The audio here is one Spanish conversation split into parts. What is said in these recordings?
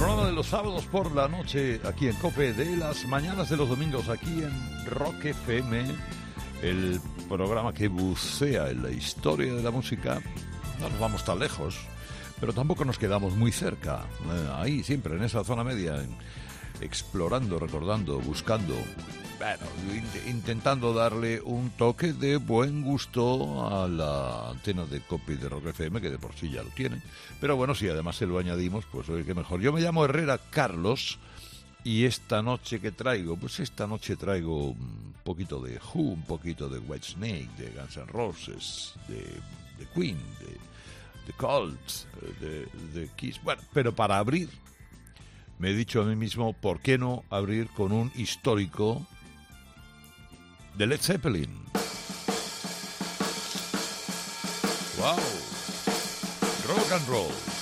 Programa de los sábados por la noche aquí en Cope, de las mañanas de los domingos aquí en Rock FM, el programa que bucea en la historia de la música. No nos vamos tan lejos, pero tampoco nos quedamos muy cerca. Eh, ahí siempre, en esa zona media, explorando, recordando, buscando, bueno, int- intentando darle un toque de buen gusto a la antena de copy de Rock FM, que de por sí ya lo tiene. Pero bueno, si además se lo añadimos, pues oye, qué mejor. Yo me llamo Herrera Carlos. Y esta noche que traigo, pues esta noche traigo un poquito de Who, un poquito de Whitesnake, de Guns N' Roses, de, de Queen, de, de Colts, de, de Kiss. Bueno, pero para abrir, me he dicho a mí mismo, ¿por qué no abrir con un histórico de Led Zeppelin? ¡Wow! Rock and roll.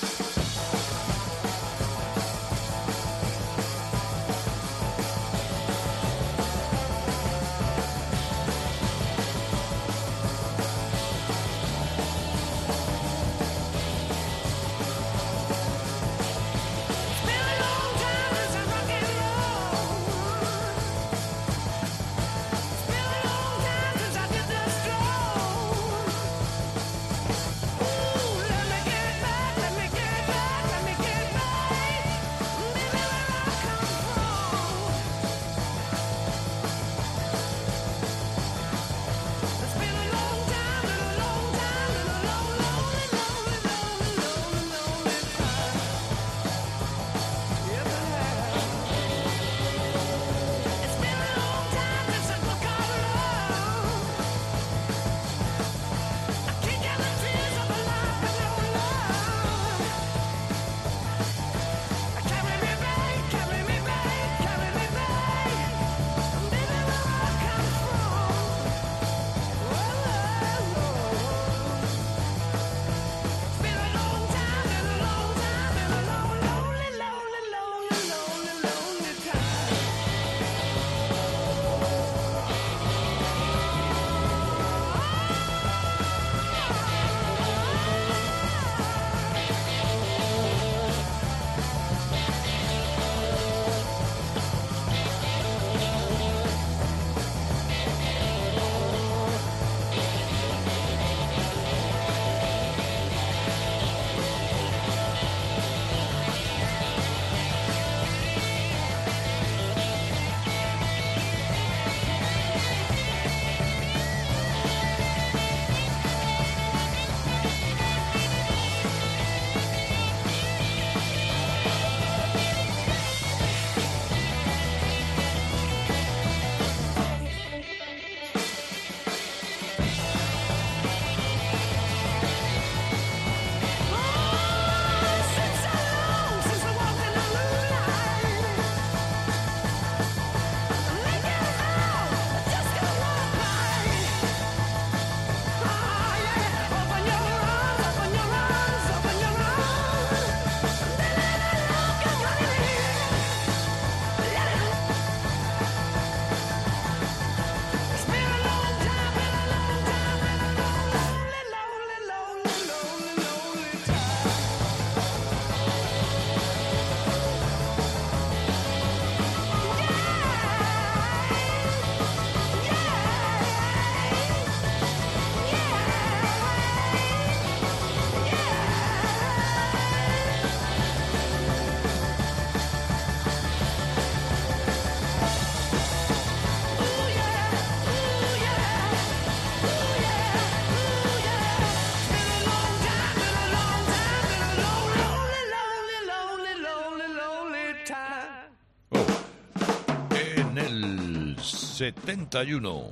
71,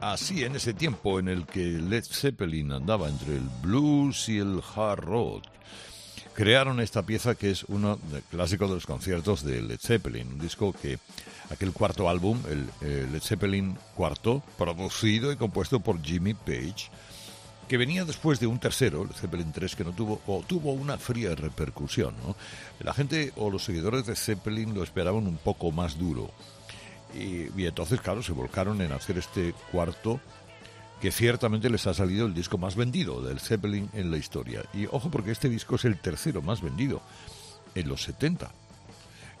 así en ese tiempo en el que Led Zeppelin andaba entre el blues y el hard rock, crearon esta pieza que es uno de clásicos de los conciertos de Led Zeppelin, un disco que aquel cuarto álbum, el, Led Zeppelin cuarto, producido y compuesto por Jimmy Page, que venía después de un tercero, el Zeppelin 3, que no tuvo o tuvo una fría repercusión. La gente o los seguidores de Zeppelin lo esperaban un poco más duro. Y, entonces, claro, se volcaron en hacer este cuarto que ciertamente les ha salido el disco más vendido del Zeppelin en la historia. Y ojo porque este disco es el tercero más vendido en los 70.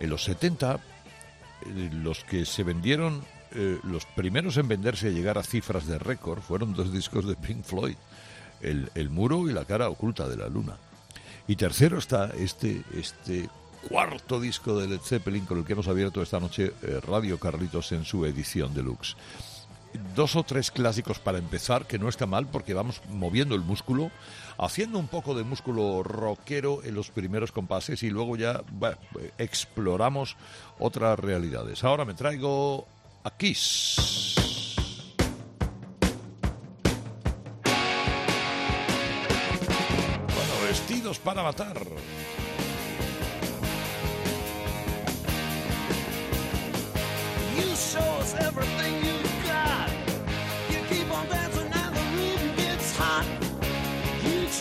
En los 70, eh, los que se vendieron, eh, los primeros en venderse y llegar a cifras de récord fueron dos discos de Pink Floyd, el, el, muro y la cara oculta de la luna. Y tercero está este, este cuarto disco de Led Zeppelin con el que hemos abierto esta noche eh, Radio Carlitos en su edición deluxe dos o tres clásicos para empezar, que no está mal porque vamos moviendo el músculo, haciendo un poco de músculo rockero en los primeros compases y luego ya exploramos otras realidades. Ahora me traigo a Kiss. Bueno, vestidos para matar.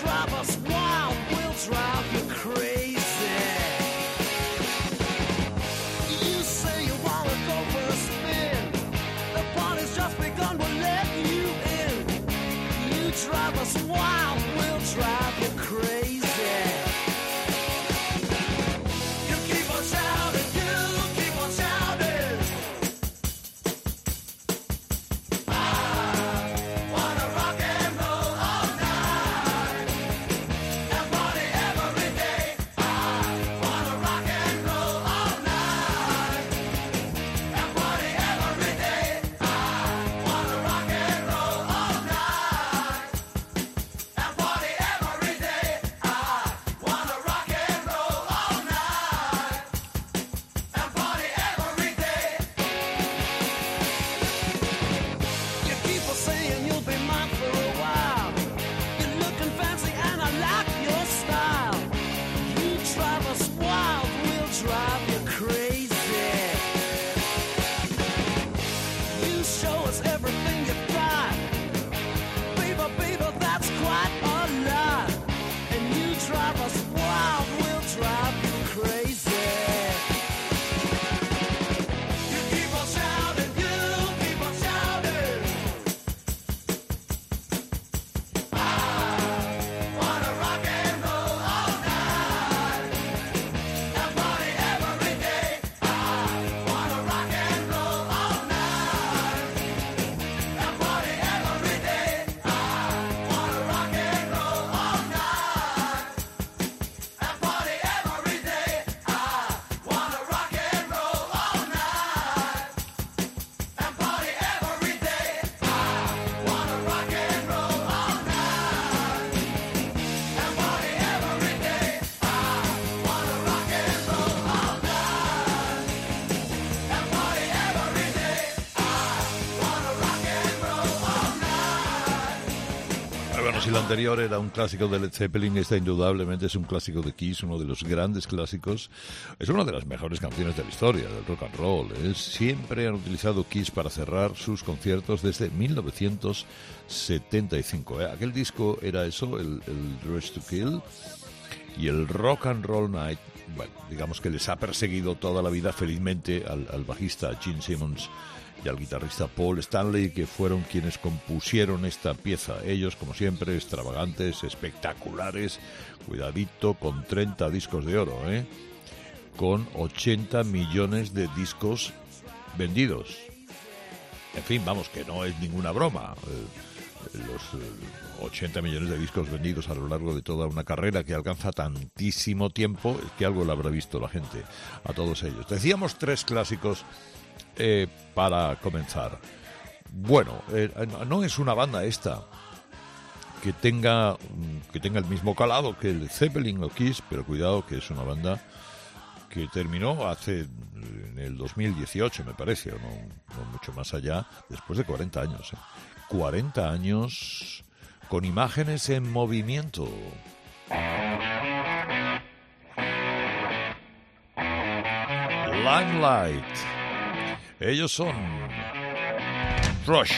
drive us wild, we'll drive you crazy. Si el anterior era un clásico de Led Zeppelin, esta indudablemente es un clásico de Kiss, uno de los grandes clásicos. Es una de las mejores canciones de la historia del rock and roll. ¿eh? Siempre han utilizado Kiss para cerrar sus conciertos desde 1975. ¿eh? Aquel disco era eso, el, el Dress to Kill y el Rock and Roll Night. Bueno, digamos que les ha perseguido toda la vida felizmente al, al bajista Gene Simmons y al guitarrista Paul Stanley, que fueron quienes compusieron esta pieza. Ellos, como siempre, extravagantes, espectaculares, cuidadito, con 30 discos de oro, ¿eh? con 80 millones de discos vendidos. En fin, vamos, que no es ninguna broma. Eh, los 80 eh, millones de discos vendidos a lo largo de toda una carrera que alcanza tantísimo tiempo, que algo lo habrá visto la gente a todos ellos. Decíamos tres clásicos eh, para comenzar. Bueno, eh, no es una banda esta que tenga, mm, que tenga el mismo calado que el Zeppelin o Kiss, pero cuidado que es una banda que terminó hace en el 2018 me parece, o no, mucho más allá, después de 40 años. ¿eh? 40 años con imágenes en movimiento. Limelight. Ellos son Rush.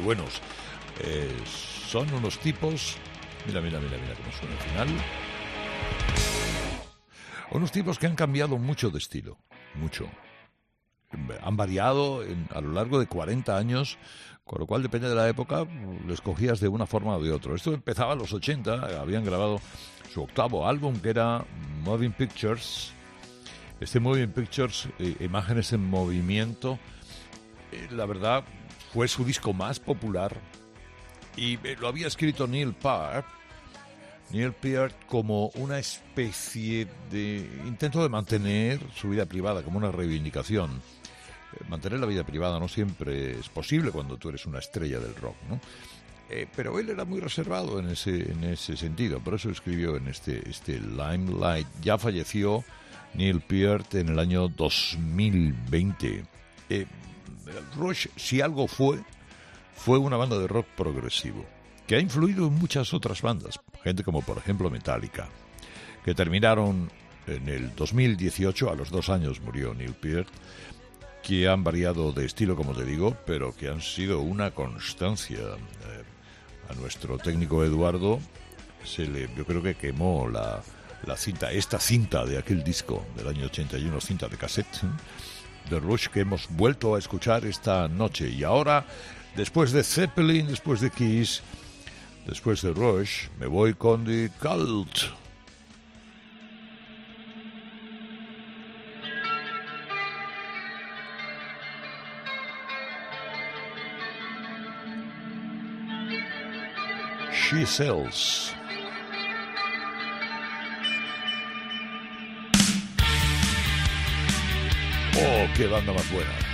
Buenos. Eh, son unos tipos. Mira, mira, mira, mira cómo suena el final. Unos tipos que han cambiado mucho de estilo. Mucho. Han variado a lo largo de 40 años, con lo cual depende de la época, les cogías de una forma o de otra. Esto empezaba en los 80, habían grabado su octavo álbum que era Moving Pictures. Este Moving Pictures, eh, imágenes en movimiento, eh, la verdad, fue su disco más popular y eh, lo había escrito Neil Peart. Neil Peart como una especie de intento de mantener su vida privada, como una reivindicación. Eh, mantener la vida privada no siempre es posible cuando tú eres una estrella del rock, ¿no? pero él era muy reservado en ese, en ese sentido, por eso escribió en este, este Limelight. Ya falleció Neil Peart en el año 2020. Eh, Rush, si algo fue, fue una banda de rock progresivo, que ha influido en muchas otras bandas, gente como por ejemplo Metallica, que terminaron en el 2018, a los dos años murió Neil Peart, que han variado de estilo, como te digo, pero que han sido una constancia. Eh, a nuestro técnico Eduardo se le, yo creo que quemó la, la cinta, esta cinta de aquel disco del año 81, cinta de cassette, de Rush, que hemos vuelto a escuchar esta noche. Y ahora, después de Zeppelin, después de Kiss, después de Rush, me voy con The Cult. She Sells. Oh, qué banda más buena.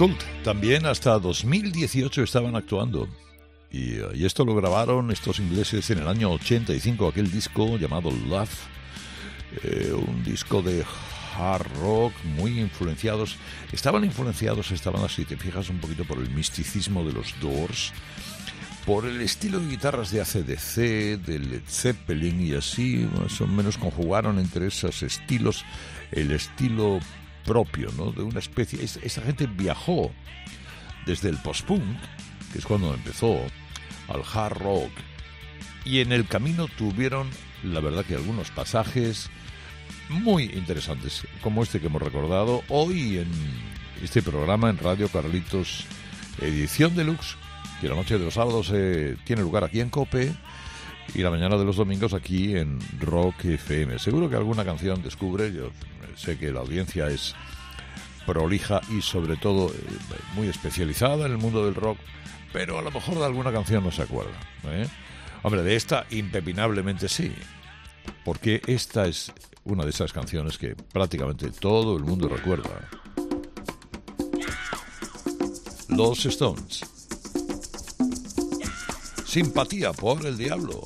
Cult también hasta 2018 estaban actuando. Y, y, esto lo grabaron estos ingleses en el año 85, aquel disco llamado Love, eh, un disco de hard rock muy influenciados. Estaban influenciados, estaban así, te fijas un poquito por el misticismo de los Doors, por el estilo de guitarras de ACDC, de Led Zeppelin y así, más o menos conjugaron entre esos estilos el estilo propio, ¿no? De una especie. Esta gente viajó desde el post-punk, que es cuando empezó, al hard rock. Y en el camino tuvieron, la verdad, que algunos pasajes muy interesantes, como este que hemos recordado hoy en este programa en Radio Carlitos, edición deluxe, que la noche de los sábados eh, tiene lugar aquí en Cope y la mañana de los domingos aquí en Rock FM. Seguro que alguna canción descubre, yo sé que la audiencia es prolija y sobre todo eh, muy especializada en el mundo del rock, pero a lo mejor de alguna canción no se acuerda. ¿eh? Hombre, de esta impepinablemente sí, porque esta es una de esas canciones que prácticamente todo el mundo recuerda. Los Stones. Simpatía por el diablo.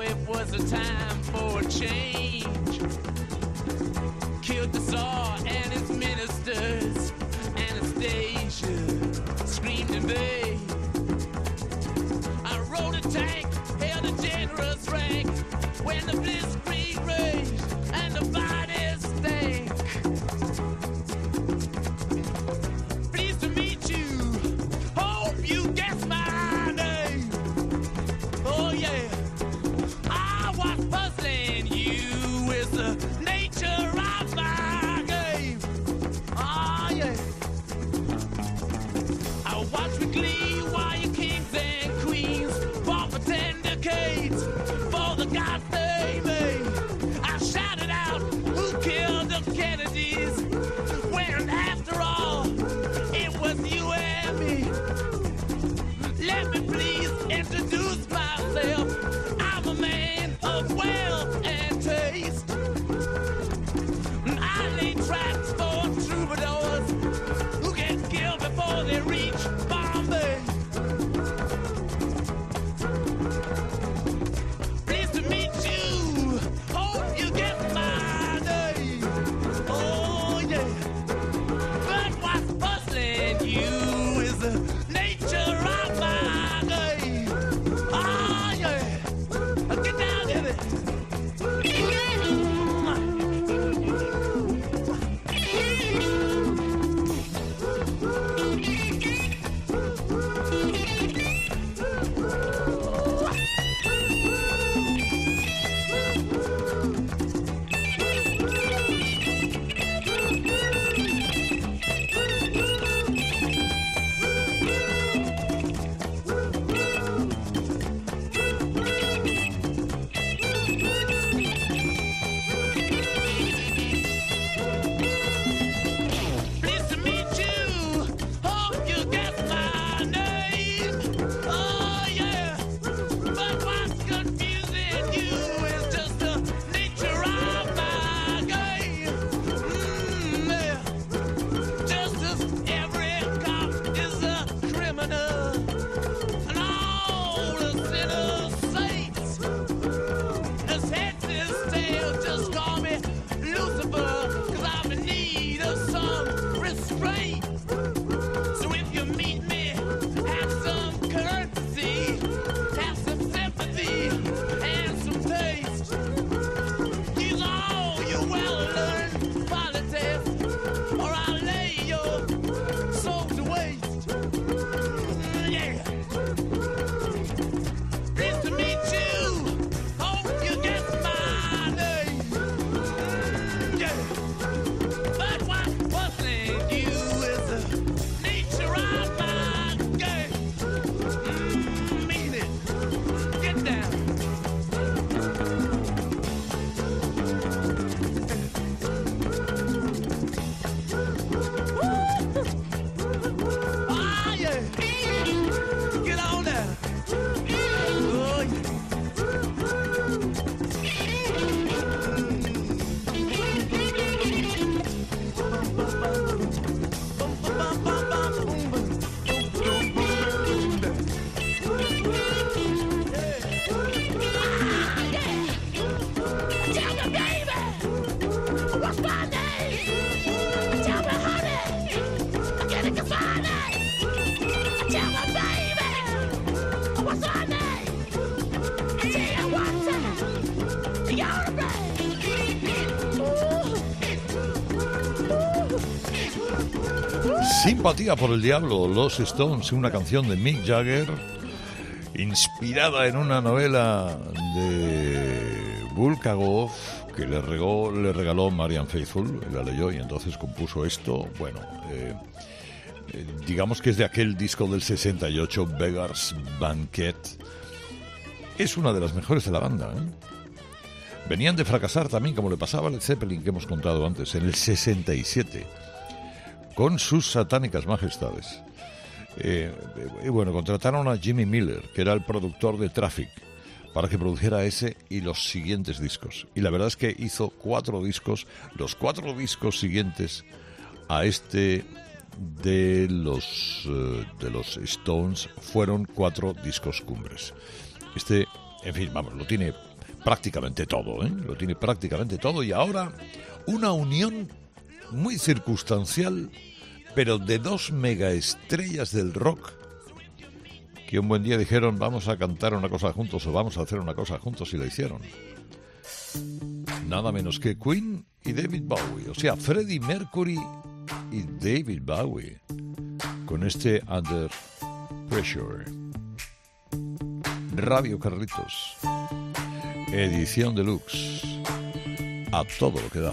it was a time for a change. Killed the Tsar and his ministers, Anastasia screamed invade. I rode a tank, held a generous rank when the Blitzkrieg. Simpatía por el Diablo, Los Stones, una canción de Mick Jagger, inspirada en una novela de Bulgakov que le, regó, le regaló Marian Faithful, la leyó y entonces compuso esto. Bueno, eh, eh, digamos que es de aquel disco del 68, Beggar's Banquet. Es una de las mejores de la banda. ¿eh? Venían de fracasar también, como le pasaba al Zeppelin que hemos contado antes, en el 67, con sus satánicas majestades. Eh, y bueno, contrataron a Jimmy Miller, que era el productor de Traffic, para que produjera ese y los siguientes discos. Y la verdad es que hizo cuatro discos, los cuatro discos siguientes a este de los, eh, de los Stones fueron cuatro discos cumbres. Este, en fin, vamos, lo tiene prácticamente todo, ¿eh? lo tiene prácticamente todo y ahora una unión muy circunstancial, pero de dos megaestrellas del rock que un buen día dijeron vamos a cantar una cosa juntos o vamos a hacer una cosa juntos y la hicieron. Nada menos que Queen y David Bowie, o sea, Freddie Mercury y David Bowie, con este Under Pressure. Radio Carlitos edición deluxe. A todo lo que da.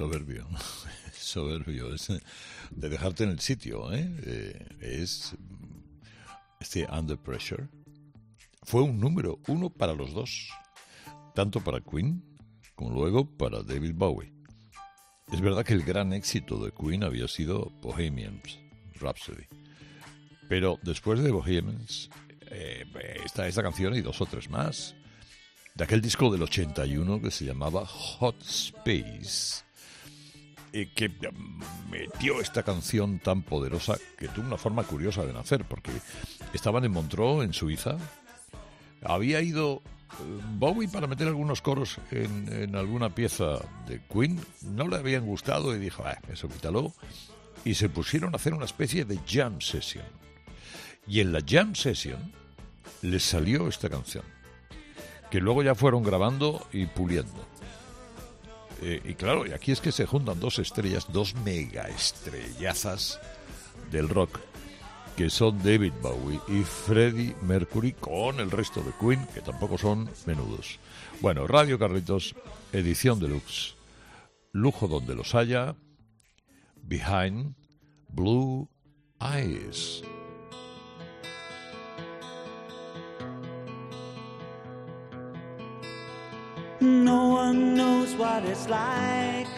Soberbio, soberbio, es de dejarte en el sitio, ¿eh? Eh, es este Under Pressure. Fue un número uno para los dos, tanto para Queen como luego para David Bowie. Es verdad que el gran éxito de Queen había sido Bohemians Rhapsody, pero después de Bohemians eh, está esta canción y dos o tres más de aquel disco del 81 que se llamaba Hot Space, y que metió esta canción tan poderosa que tuvo una forma curiosa de nacer, porque estaban en Montreux, en Suiza, había ido eh, Bowie para meter algunos coros en, alguna pieza de Queen, no le habían gustado y dijo, ah, eso quítalo, y se pusieron a hacer una especie de jam session. Y en la jam session les salió esta canción que luego ya fueron grabando y puliendo. Eh, y claro, y aquí es que se juntan dos estrellas, dos mega estrellazas del rock, que son David Bowie y Freddie Mercury con el resto de Queen, que tampoco son menudos. Bueno, Radio Carlitos, edición deluxe, lujo donde los haya, Behind Blue Eyes. One knows what it's like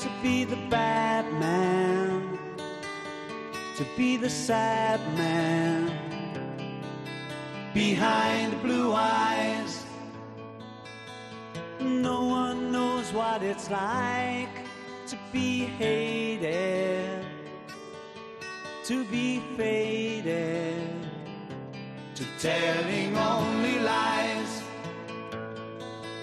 to be the bad man, to be the sad man behind the blue eyes. No one knows what it's like to be hated, to be faded, to telling only lies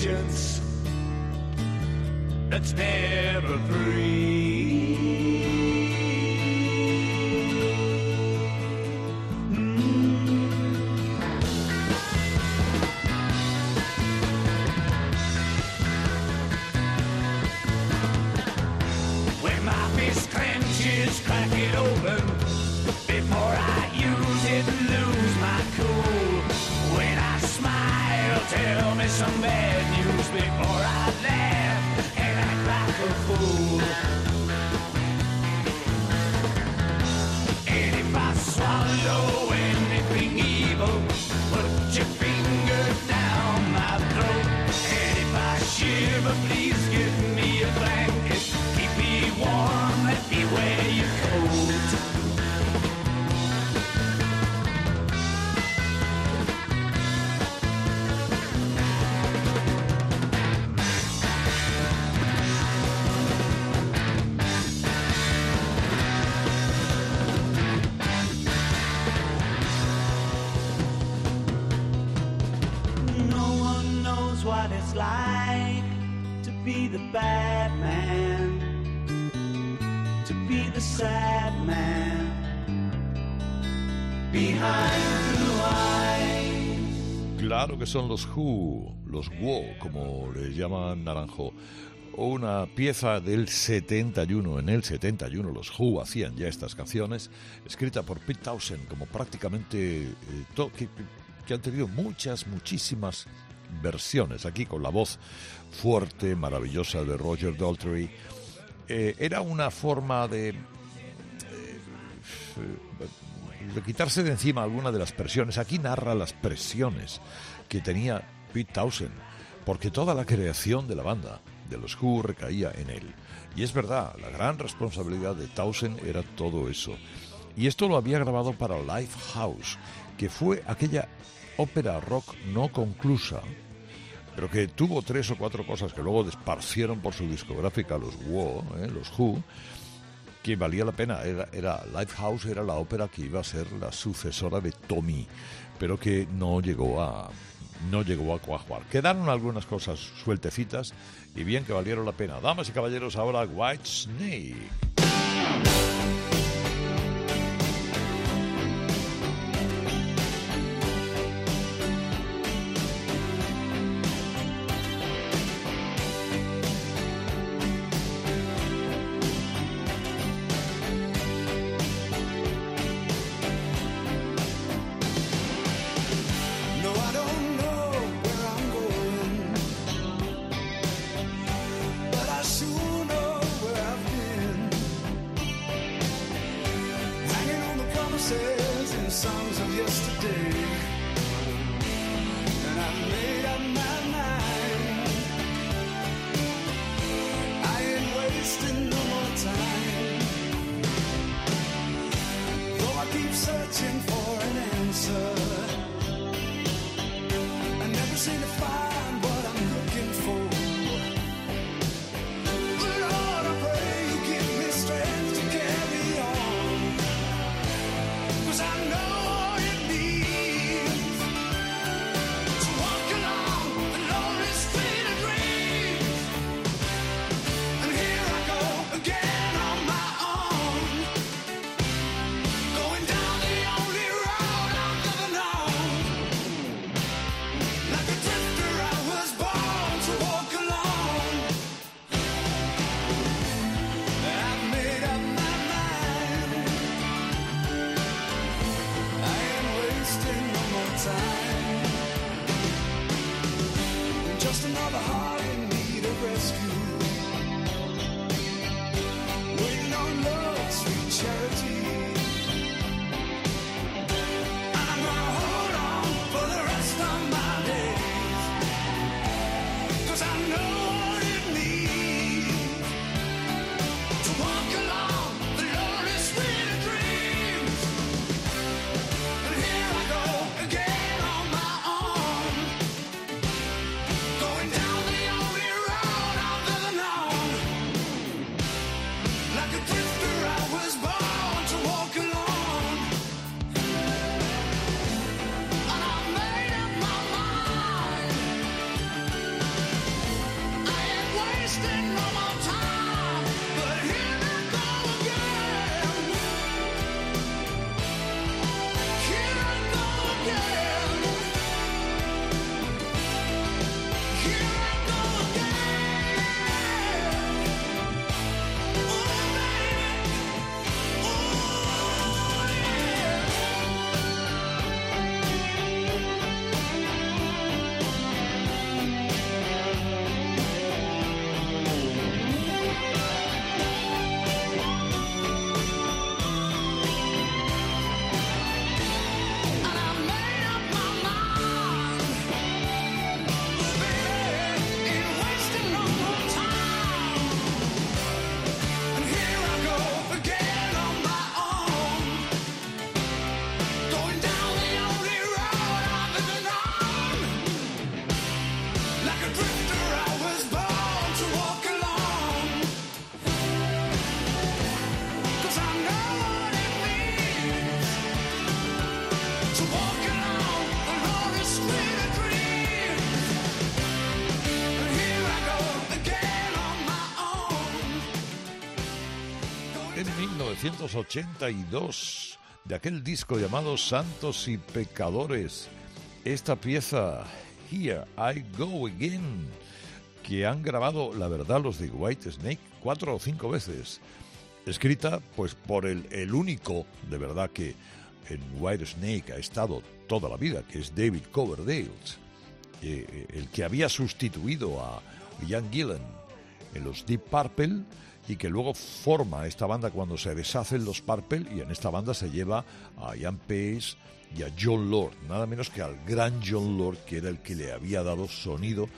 vengeance that's never free. like to be the bad man, to be the sad man. Claro que son los Who, los Wow, como le llaman Naranjo una pieza del 71. En el 71 los Who hacían ya estas canciones, escrita por Pete Townsend, como prácticamente eh, que, han tenido muchas, muchísimas versiones, aquí con la voz fuerte, maravillosa de Roger Daltrey. Eh, era una forma eh, de, quitarse de encima alguna de las presiones. Aquí narra las presiones que tenía Pete Townsend, porque toda la creación de la banda, de los Who, recaía en él. Y es verdad, la gran responsabilidad de Townsend era todo eso. Y esto lo había grabado para Lifehouse, que fue aquella ópera rock no conclusa pero que tuvo tres o cuatro cosas que luego desparcieron por su discográfica los Who, ¿eh? los Who, que valía la pena. Era, era Lifehouse, era la ópera que iba a ser la sucesora de Tommy, pero que no llegó a no llegó a cuajuar. Quedaron algunas cosas sueltecitas y bien que valieron la pena. Damas y caballeros, ahora White Snake. En 1982, de aquel disco llamado Santos y Pecadores, esta pieza, Here I Go Again, que han grabado, la verdad, los de White Snake cuatro o cinco veces. Escrita, pues, por el, el único, de verdad, que en White Snake ha estado toda la vida, que es David Coverdale, eh, eh, el que había sustituido a Ian Gillan en los Deep Purple y que luego forma esta banda cuando se deshacen los Purple y en esta banda se lleva a Ian Pace y a John Lord, nada menos que al gran John Lord que era el que le había dado sonido,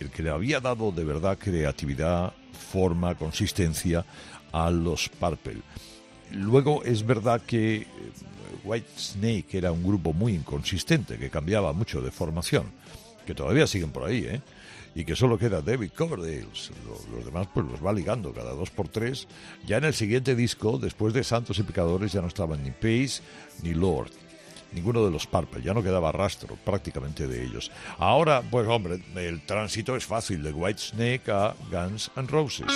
el que le había dado de verdad creatividad, forma, consistencia a los Purple. Luego es verdad que eh, White Snake era un grupo muy inconsistente, que cambiaba mucho de formación, que todavía siguen por ahí, ¿eh? Y que solo queda David Coverdale. Lo- Los demás pues los va ligando cada dos por tres. Ya en el siguiente disco, después de Santos y Pecadores, ya no estaban ni Pace ni Lord. Ninguno de los Purple, ya no quedaba rastro prácticamente de ellos. Ahora, pues hombre, el tránsito es fácil de White Snake a Guns N' Roses.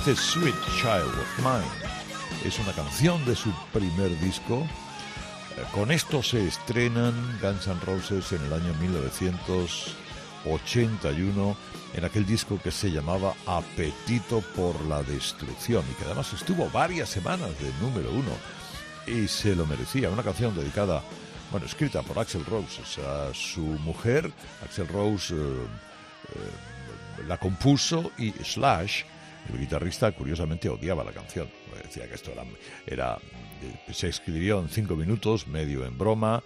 Este Sweet Child of Mine es una canción de su primer disco. Eh, Con esto se estrenan Guns N' Roses en el año 1981 en aquel disco que se llamaba Apetito por la Destrucción y que además estuvo varias semanas de número uno y se lo merecía. Una canción dedicada, bueno, escrita por Axel Rose, sea, su mujer, Axel Rose, eh, eh, la compuso y Slash, el guitarrista, curiosamente odiaba la canción. Decía que esto era, era eh, se escribió en cinco minutos, medio en broma.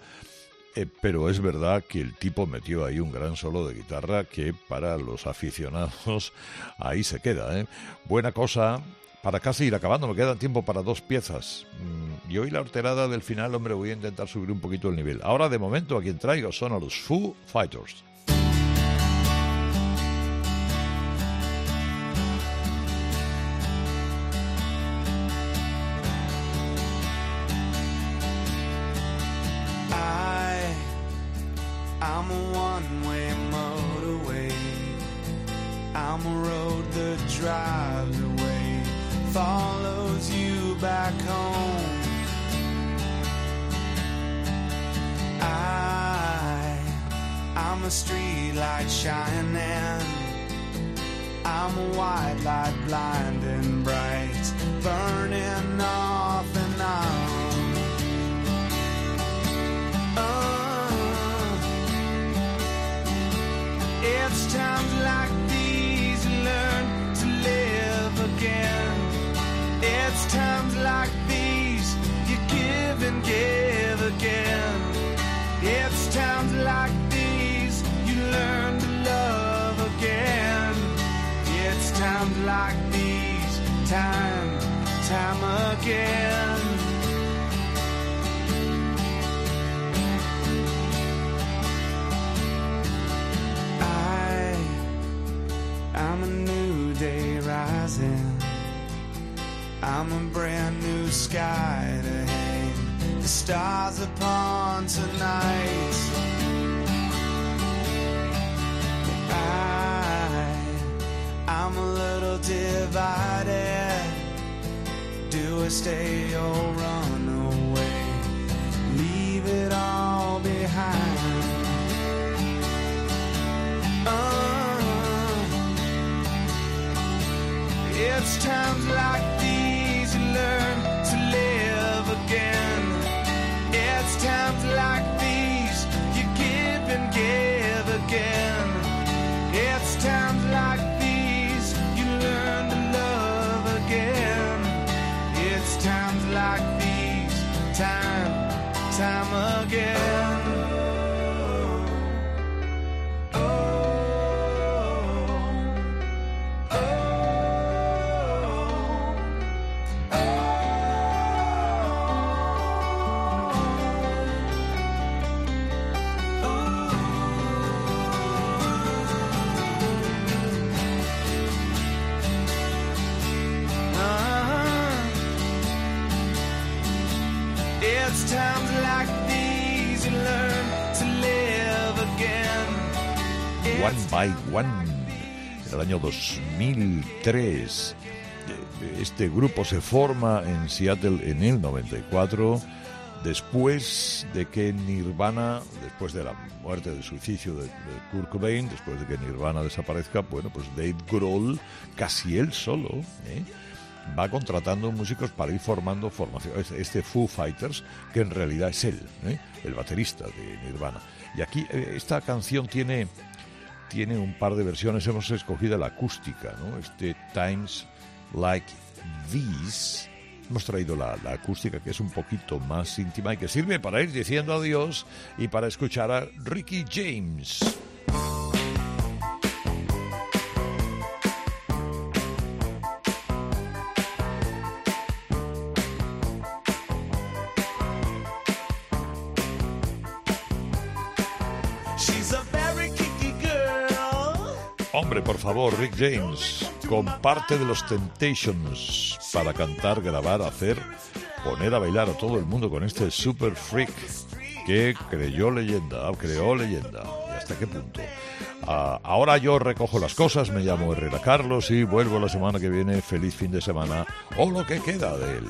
Eh, pero es verdad que el tipo metió ahí un gran solo de guitarra que para los aficionados ahí se queda. ¿eh? Buena cosa. Para casi ir acabando, me queda tiempo para dos piezas. Mm, Y hoy la horterada del final, hombre, voy a intentar subir un poquito el nivel. Ahora, de momento, a quien traigo son a los Foo Fighters. shine. Uh, it's times like One by One, en el año 2003. Eh, Este grupo se forma en Seattle en el 94, después de que Nirvana, después de la muerte del suicidio de, de Kurt Cobain, después de que Nirvana desaparezca, bueno, pues Dave Grohl, casi él solo, ¿eh? va contratando músicos para ir formando formación. Este- Este Foo Fighters, que en realidad es él, ¿eh? el baterista de Nirvana. Y aquí eh, esta canción tiene, tiene un par de versiones. Hemos escogido la acústica, ¿no? Este Times Like These. Hemos traído la, la acústica que es un poquito más íntima y que sirve para ir diciendo adiós y para escuchar a Ricky James. Por favor, Rick James, comparte de los Temptations para cantar, grabar, hacer, poner a bailar a todo el mundo con este Super Freak. que creyó leyenda, creó leyenda. ¿Y hasta qué punto? Ah, ahora yo recojo las cosas, me llamo Herrera Carlos y vuelvo la semana que viene. Feliz fin de semana o lo que queda de él.